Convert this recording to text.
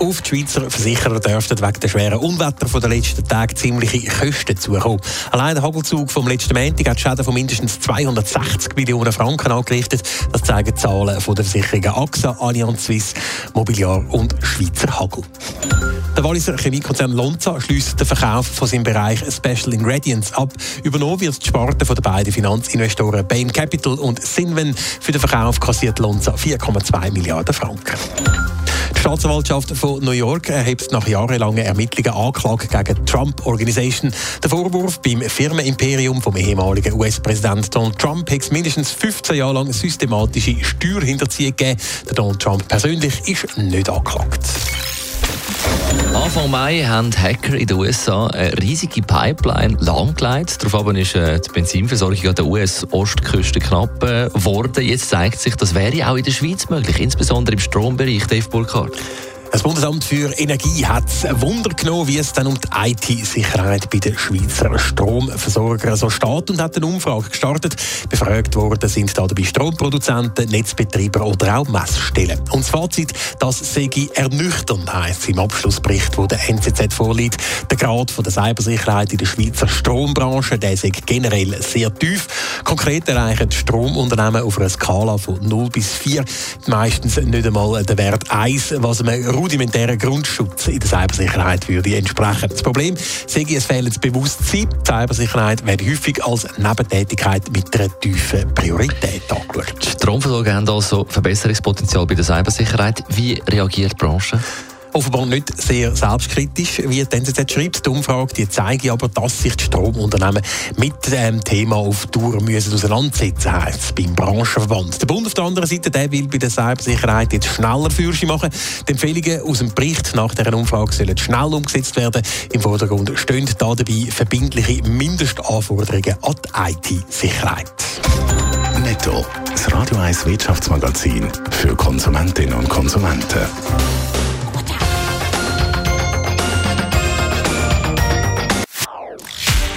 Auf die Schweizer Versicherer dürften wegen der schweren Unwetter den letzten Tagen ziemliche Kosten zukommen. Allein der Hagelzug vom letzten Montag hat Schäden von mindestens 260 Millionen Franken angerichtet. Das zeigen Zahlen von der Versicherungen AXA, Allianz Suisse, Mobiliar und Schweizer Hagel. Der Walliser Chemiekonzern Lonza schließt den Verkauf von seinem Bereich Special Ingredients ab. Übernommen wird die Sparte von den beiden Finanzinvestoren Bain Capital und Sinven. Für den Verkauf kassiert Lonza 4,2 Milliarden Franken. Die Staatsanwaltschaft von New York erhebt nach jahrelangen Ermittlungen Anklage gegen Trump Organization. Der Vorwurf beim Firmenimperium vom ehemaligen US-Präsident Donald Trump hat es mindestens 15 Jahre lang systematische Steuerhinterziehung gegeben. Der Donald Trump persönlich ist nicht angeklagt. Anfang Mai haben Hacker in den USA eine riesige Pipeline lahmgelegt. Daraufhin ist äh, die Benzinversorgung an der US-Ostküste knapp äh, geworden. Jetzt zeigt sich, das wäre auch in der Schweiz möglich, insbesondere im Strombereich. Dave Burkhardt. Das Bundesamt für Energie hat Wunder genommen, wie es dann um die IT-Sicherheit bei den Schweizer Stromversorgern so steht und hat eine Umfrage gestartet. Befragt worden sind da dabei Stromproduzenten, Netzbetreiber oder auch Messstellen. Und das Fazit, das sei ernüchternd, heisst im Abschlussbericht, wo der NZZ vorliegt. Der Grad von der Cybersicherheit in der Schweizer Strombranche, der sei generell sehr tief. Konkret erreichen Stromunternehmen auf einer Skala von 0 bis 4 meistens nicht einmal den Wert 1, was man rudimentären Grundschutz in der Cybersicherheit würde entsprechen. Das Problem sei es fehlendes Bewusstsein. Die Cybersicherheit werde häufig als Nebentätigkeit mit einer tiefen Priorität angeschaut. Die Stromversorger haben also Verbesserungspotenzial bei der Cybersicherheit. Wie reagiert die Branche? Offenbar nicht sehr selbstkritisch, wie die NZZ schreibt. Die Umfrage die zeigt aber, dass sich die Stromunternehmen mit dem Thema auf Tour müssen auseinandersetzen es beim Branchenverband. Der Bund auf der anderen Seite der will bei der Cybersicherheit jetzt schneller Fürsche machen. Die Empfehlungen aus dem Bericht nach dieser Umfrage sollen schnell umgesetzt werden. Im Vordergrund stehen da dabei verbindliche Mindestanforderungen an die IT-Sicherheit. Netto. Das Radio 1 Wirtschaftsmagazin für Konsumentinnen und Konsumenten.